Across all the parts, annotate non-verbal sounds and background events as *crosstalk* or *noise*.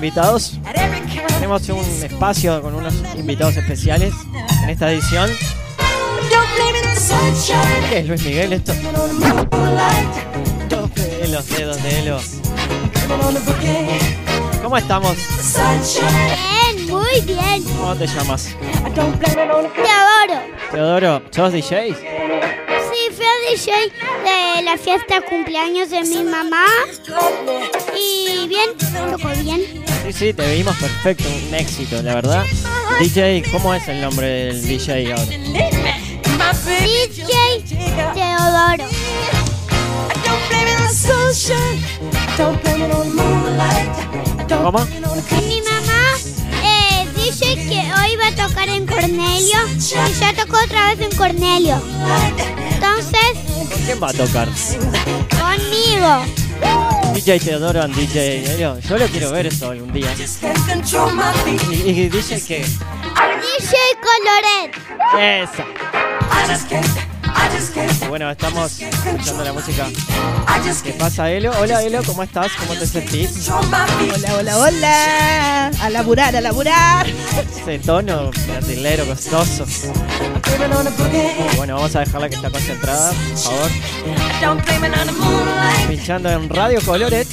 invitados. Tenemos un espacio con unos invitados especiales en esta edición. ¿Qué es Luis Miguel esto? Los dedos de Elo. ¿Cómo estamos? Bien, muy bien. ¿Cómo te llamas? Te adoro. Teodoro, ¿sos DJ? Sí, fui a DJ de la fiesta de cumpleaños de mi mamá. Y bien, tocó bien. Sí, sí, te vimos perfecto, un éxito, la verdad. DJ, ¿cómo es el nombre del DJ ahora? DJ Teodoro. ¿Cómo? Mi mamá eh, dice que hoy va a tocar en Cornelio. Y ya tocó otra vez en Cornelio. Entonces, ¿Con quién va a tocar? conmigo. DJ Teodoro and DJ Elio. Yo lo quiero ver eso algún día. ¿Y, y DJ qué? DJ Coloret. Esa. Bueno, estamos escuchando la música. ¿Qué pasa, Elo? Hola, Elo, ¿cómo estás? ¿Cómo te sentís? Hola, hola, hola. A laburar, a laburar. Ese tono brasilero, costoso. Bueno, vamos a dejarla que está concentrada, por favor. Pinchando en Radio Coloret,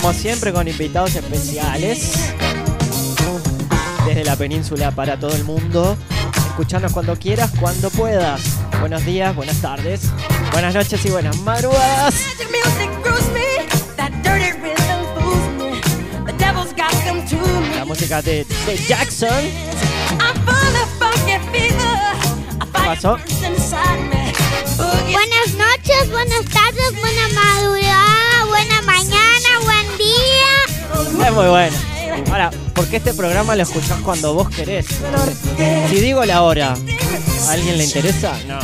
como siempre con invitados especiales. Desde la península para todo el mundo. Escuchanos cuando quieras, cuando puedas. Buenos días, buenas tardes, buenas noches y buenas madrugadas. La música de, de Jackson. ¿Qué pasó? Buenas noches, buenas tardes, buena madrugada, buena mañana, buen día. Es muy bueno. Ahora, ¿por qué este programa lo escuchás cuando vos querés? Si digo la hora, ¿a alguien le interesa? No.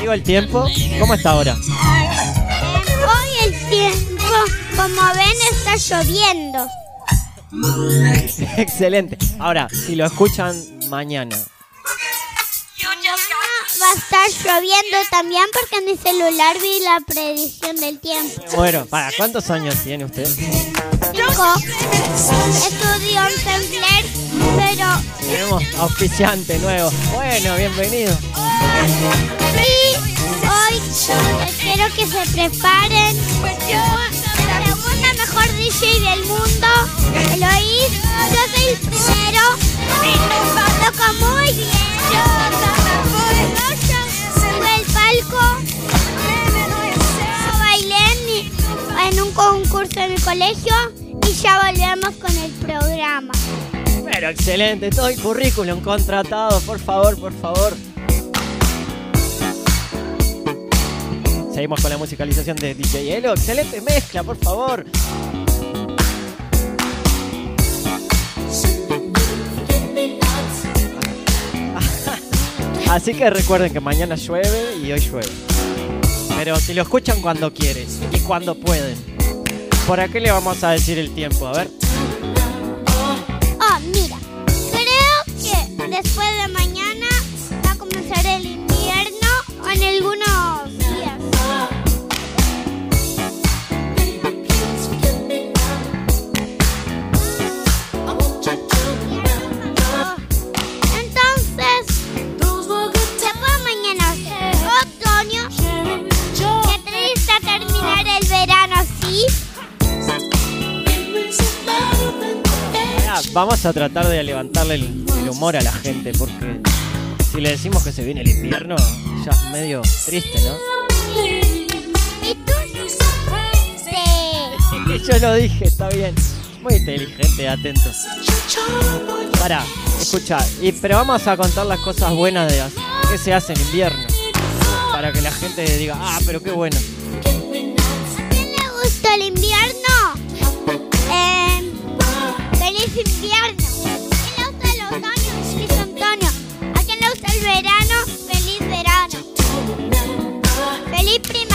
Digo el tiempo, ¿cómo está ahora? Hoy el tiempo, como ven, está lloviendo. Excelente. Ahora, si lo escuchan mañana, Va a estar lloviendo también porque en mi celular vi la predicción del tiempo. bueno, ¿para cuántos años tiene usted? Cinco. Estudio en Templer, pero Tenemos auspiciante nuevo. Bueno, bienvenido. y hoy espero que se preparen. La segunda mejor DJ del mundo, Eloís. Yo soy el primero. Toca muy bien. Sube el palco. Yo bailé en, en un concurso de mi colegio ya volvemos con el programa. Pero excelente, todo el currículum contratado, por favor, por favor. Seguimos con la musicalización de DJ Elo. Excelente mezcla, por favor. *laughs* Así que recuerden que mañana llueve y hoy llueve. Pero si lo escuchan cuando quieren y cuando pueden. ¿Por qué le vamos a decir el tiempo? A ver. A tratar de levantarle el, el humor a la gente porque si le decimos que se viene el invierno, ya es medio triste, ¿no? *laughs* Yo lo dije, está bien. Muy inteligente, atento. Para, escucha, y, pero vamos a contar las cosas buenas de que se hace en invierno. Para que la gente diga, ah, pero qué bueno. ¿A quién le gusta el invierno? Invierno. ¿A quién le gusta el otoño? Feliz otoño. ¿A quién le gusta el verano? Feliz verano. Feliz primavera.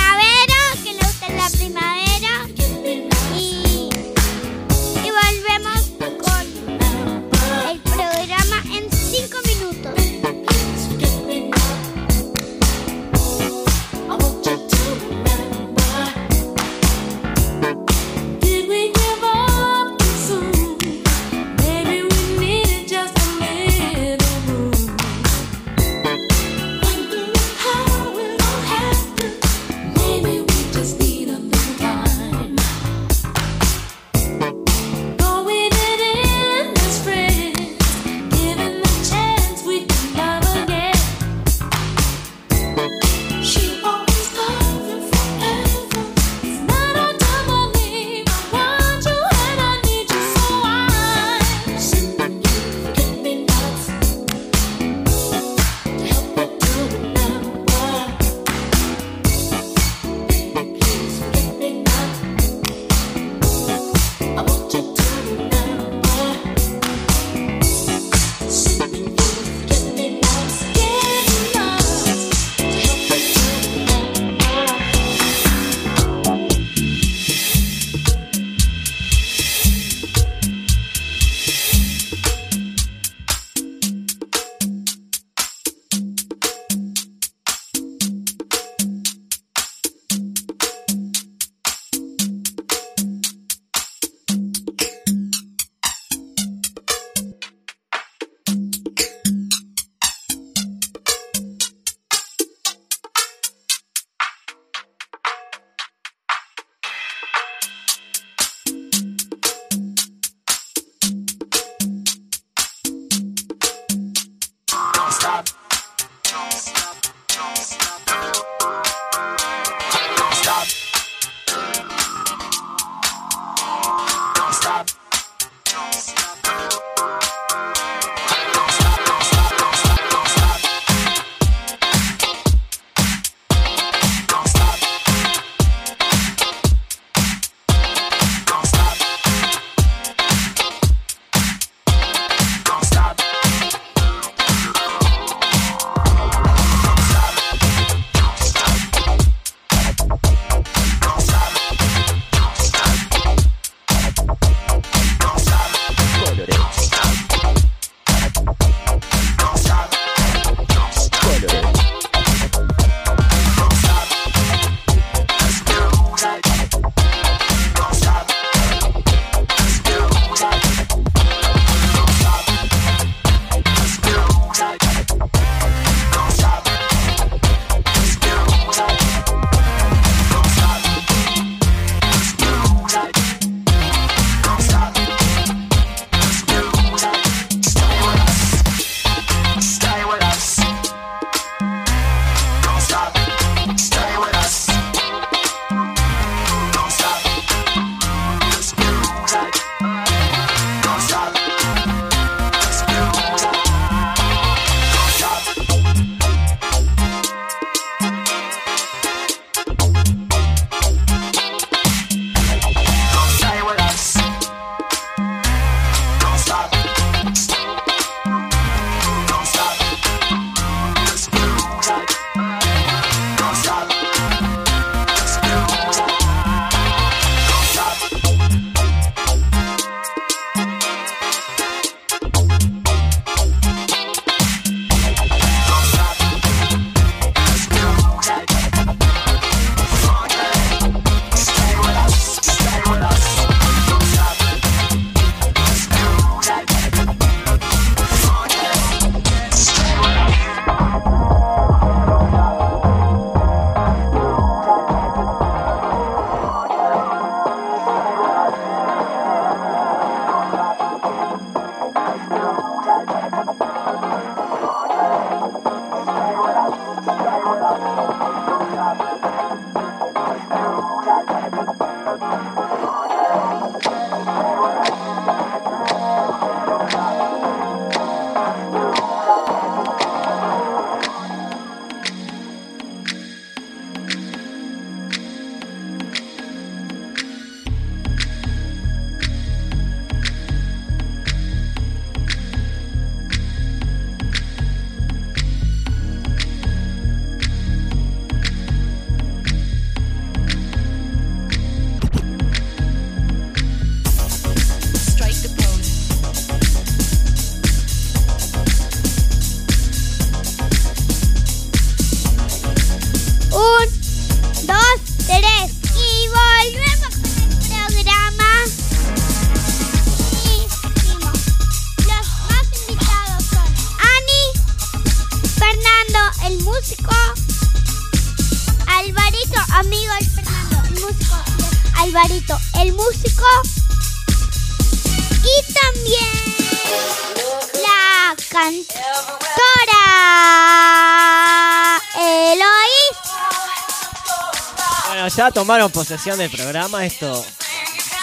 Ya tomaron posesión del programa. Esto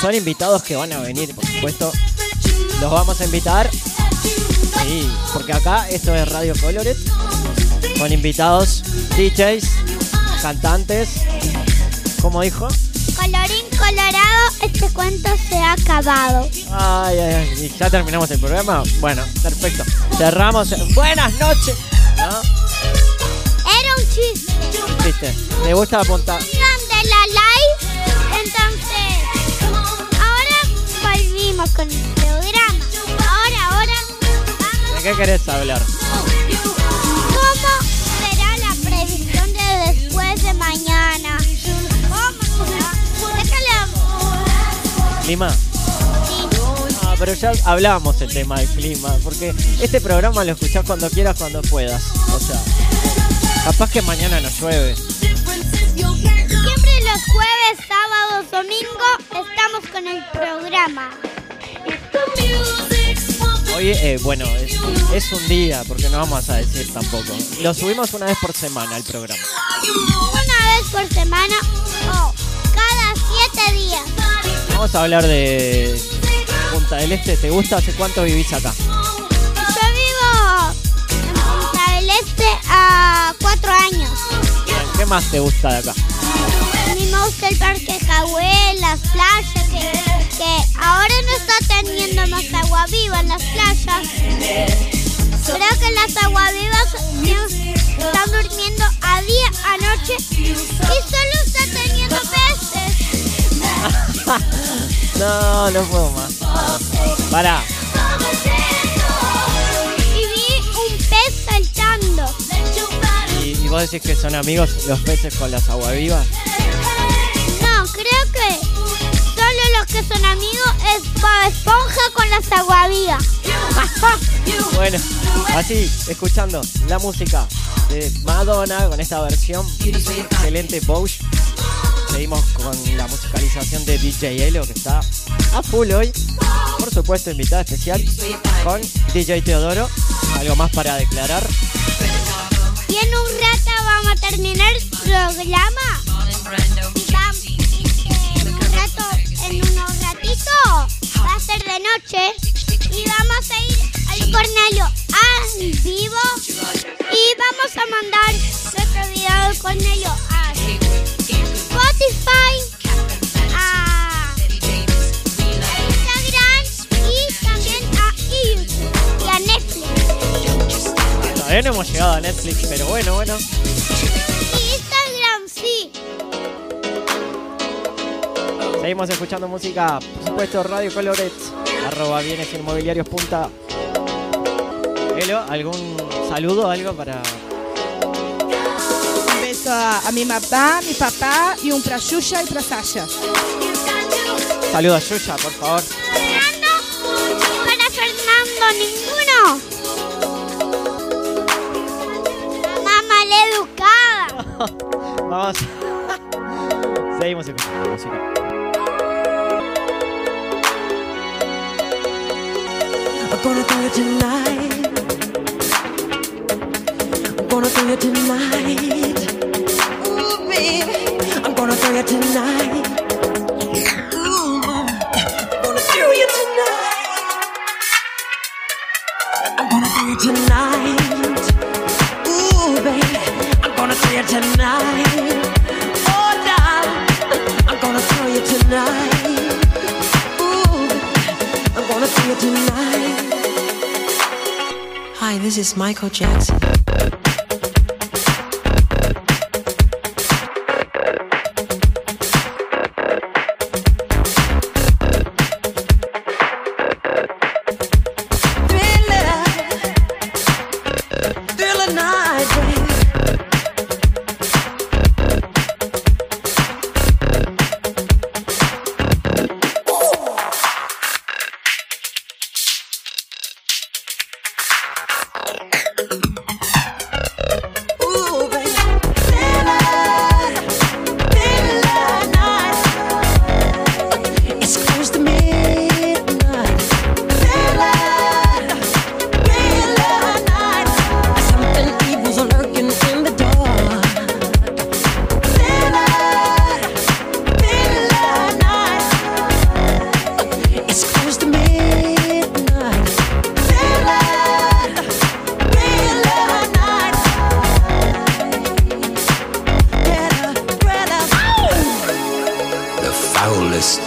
son invitados que van a venir, por supuesto. Los vamos a invitar. Sí, porque acá esto es Radio Coloret. Con invitados, DJs, cantantes. ¿Cómo dijo? Colorín colorado, este cuento se ha acabado. Ay, ay, ay. ¿Y ya terminamos el programa? Bueno, perfecto. Cerramos. Buenas noches. ¿No? Era un chiste. ¿Viste? Me gusta apuntar. Con el programa. Ahora, ahora ¿De vamos. qué querés hablar? ¿Cómo será la previsión de después de mañana? ¿Cómo. Sí. Ah, pero ya hablábamos el tema del clima, porque este programa lo escuchás cuando quieras, cuando puedas. O sea, capaz que mañana no llueve. Siempre los jueves, sábados, domingo estamos con el programa. Hoy, eh, bueno, es, es un día, porque no vamos a decir tampoco. Lo subimos una vez por semana el programa. Una vez por semana o cada siete días. Vamos a hablar de Punta del Este. ¿Te gusta? ¿Hace cuánto vivís acá? Yo vivo en Punta del Este a cuatro años. ¿Qué más te gusta de acá? A mí me gusta el parque Cahué, las playas, que, que ahora no está teniendo más agua viva en las playas. Creo que las aguavivas están durmiendo a día, a noche y solo está teniendo peces. *laughs* No, no puedo más. Pará. Y vi un pez saltando. ¿Y, y vos decís que son amigos los peces con las aguavivas? Que son amigos es Bob Esponja con las aguavivas. *laughs* Bueno, así, escuchando la música de Madonna con esta versión excelente Bosch. Seguimos con la musicalización de DJ Elo que está a full hoy. Por supuesto, invitada especial con DJ Teodoro. Algo más para declarar. Y en un rato vamos a terminar el programa. Y en unos ratitos, va a ser de noche. Y vamos a ir al Cornelio a vivo. Y vamos a mandar nuestro video del Cornelio a Spotify, a Instagram y también a YouTube y a Netflix. Todavía no hemos llegado a Netflix, pero bueno, bueno. Seguimos escuchando música, por supuesto, Radio Coloret, arroba bienes inmobiliarios punta. Elo, ¿algún saludo, algo para Un beso a, a mi mamá, mi papá y un pra Xuxa y pra Sasha. saludo a Yuya, por favor? Fernando y para Fernando ninguno. Mamá maleducada. *laughs* Vamos. *laughs* Seguimos escuchando música. I'm gonna do it tonight. I'm gonna do it tonight. Ooh, baby, I'm gonna do it tonight. Tonight. I'm gonna do it tonight. Ooh, baby, I'm gonna do it tonight. Oh, darling, I'm gonna do it tonight. Ooh, I'm gonna do it tonight. Hi, this is Michael Jackson.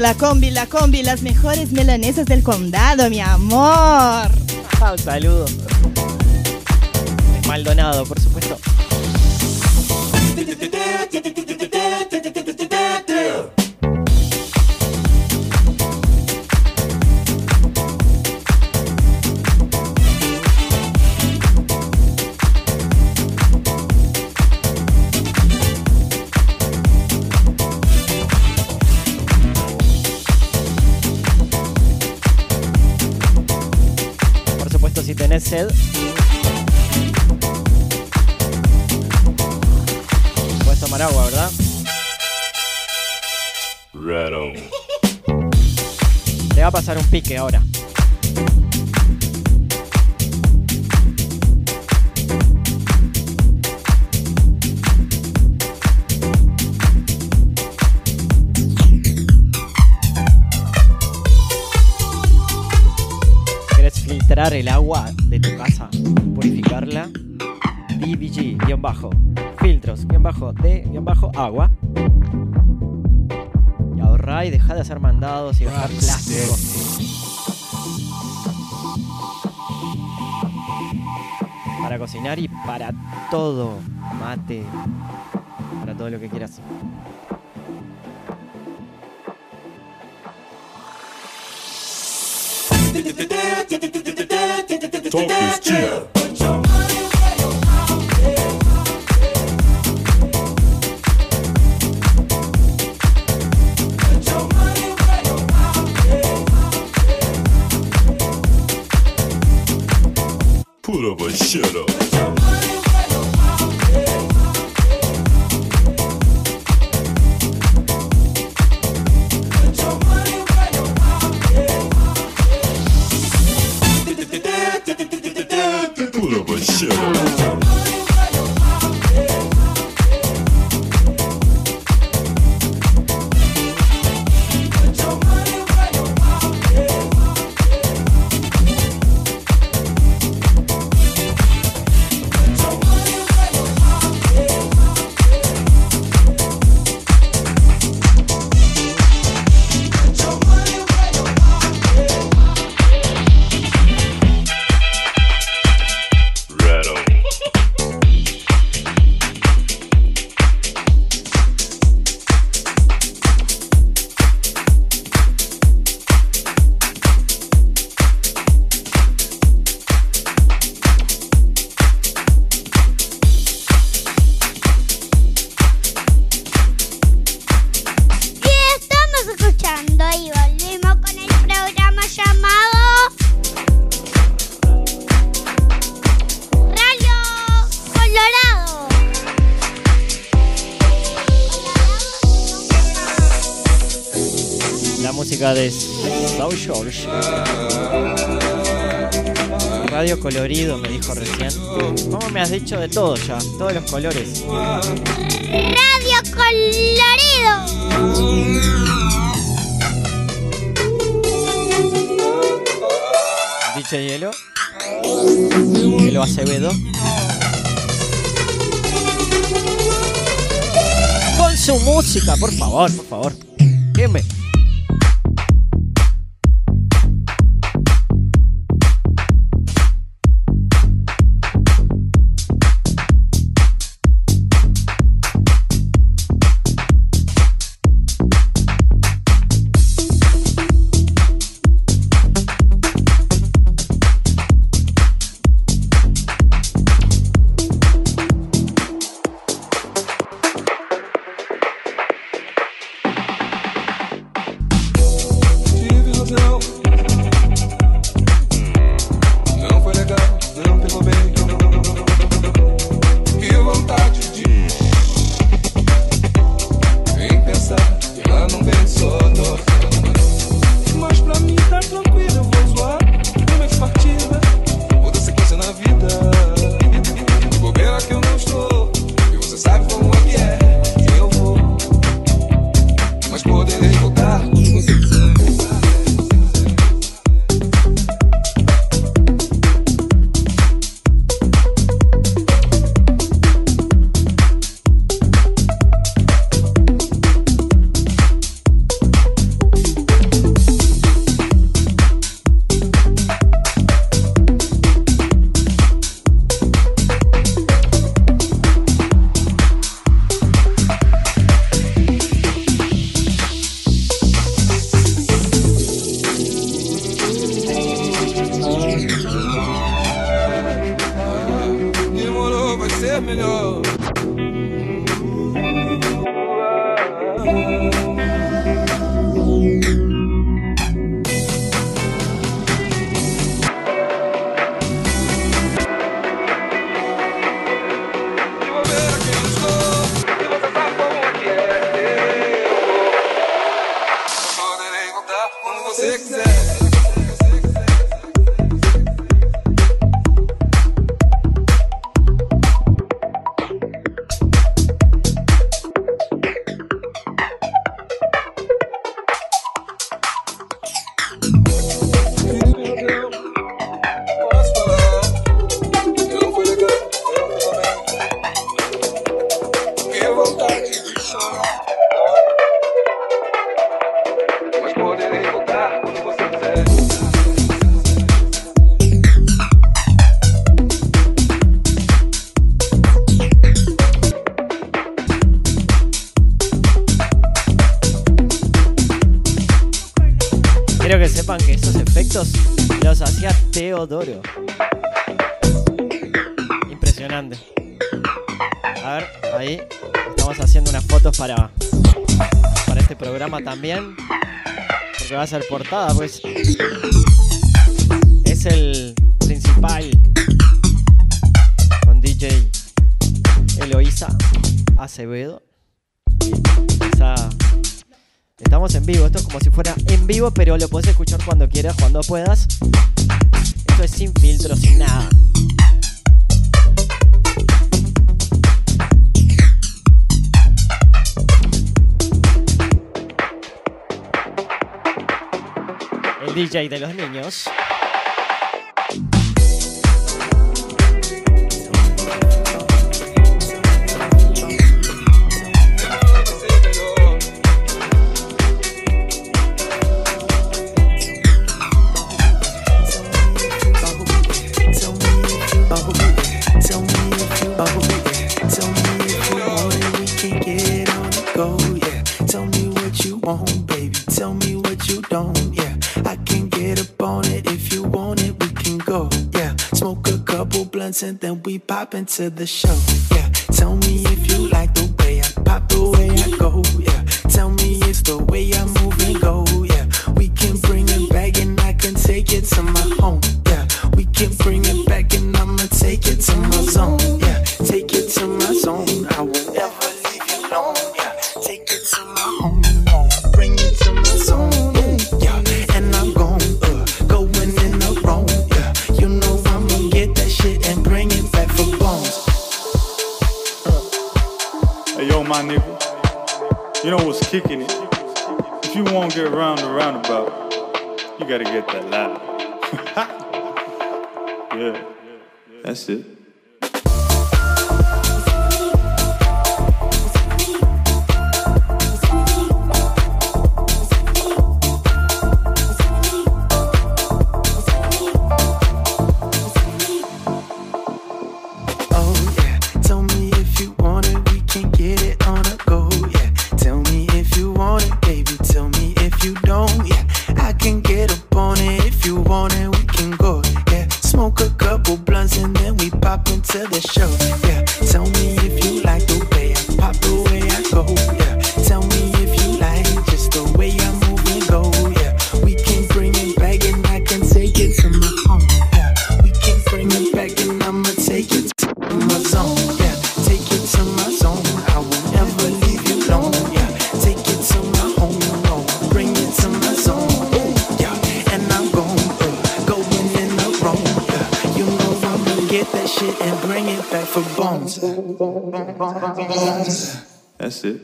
La combi, la combi, las mejores melanesas del condado, mi amor. Ah, un saludo. Maldonado, por supuesto. Puedes tomar agua, ¿verdad? Right. Te va a pasar un pique ahora. Guion bajo. Filtros, guion bajo, de, guion bajo, agua. Y ahorrá y dejá de hacer mandados y gastar plástico. Para cocinar y para todo. Mate. Para todo lo que quieras. Talk is cheap. Música de South George. Radio colorido, me dijo recién. ¿Cómo me has dicho de todo ya? Todos los colores. Radio Colorido. Dicho hielo. Hielo Acevedo. Con su música, por favor, por favor. ¿Quién efectos los hacía Teodoro. Impresionante. A ver, ahí estamos haciendo unas fotos para, para este programa también. Porque va a ser portada, pues. Es el principal con DJ Eloísa Acevedo. Estamos en vivo, esto es como si fuera en vivo, pero lo puedes escuchar cuando quieras, cuando puedas. Esto es sin filtro, sin nada. El DJ de los niños. Into the show, yeah. Tell me if you like the way I pop, the way I go, yeah. Tell me it's the way I move and go, yeah. We can bring it back and I can take it to my home, yeah. We can bring it back and I'ma take it to my zone, yeah. Take it to my zone, I will never leave you alone, yeah. Take it to my kicking it? If you won't get round the roundabout, you gotta get that loud. *laughs* yeah, that's it. It.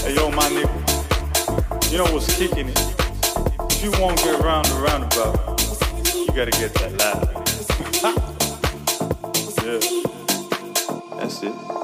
Hey yo, my nigga, you know what's kicking it? If you won't get round the roundabout, you gotta get that loud. *laughs* yeah, it.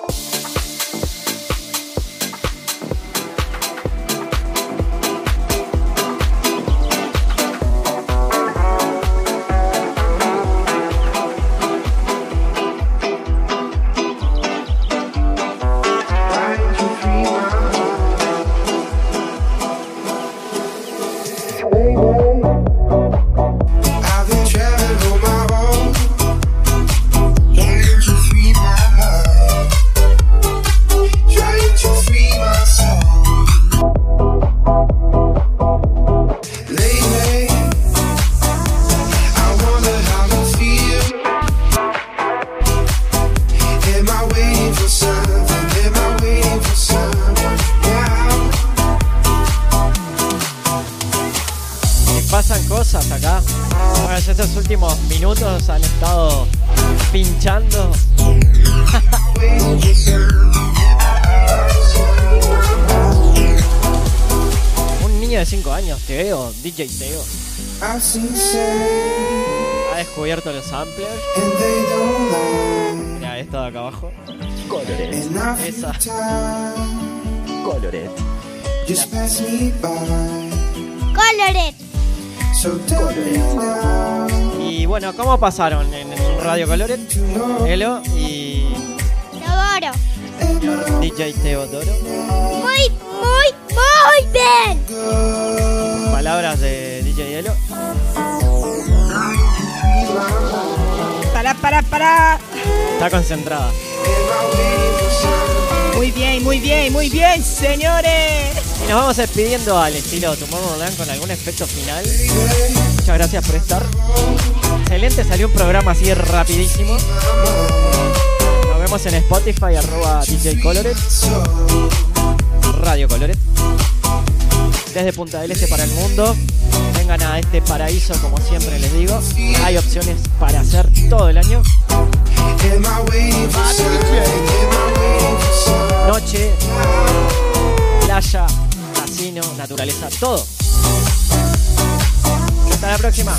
Pinchando. *laughs* Un niño de 5 años, Teo, DJ Teo, ha descubierto los samplers. and they don't lie. Mira esto de acá abajo. I Esa. feel time just pass me by. Coloret. So tell me now. Y bueno, ¿cómo pasaron en, en Radio Coloret? Elo y Todoro. DJ Teodoro. Muy, muy, muy bien. Palabras de DJ Elo. Para, para, para. Está concentrada. Muy bien, muy bien, muy bien, señores. Nos vamos despidiendo al estilo Tomorrowland con algún efecto final. Muchas gracias por estar. Excelente, salió un programa así rapidísimo. Nos vemos en Spotify, arroba DJ. Radio Coloret. Desde Punta del Este para el mundo. Vengan a este paraíso, como siempre les digo. Hay opciones para hacer todo el año. Noche, playa, casino, naturaleza, todo. Hasta la próxima.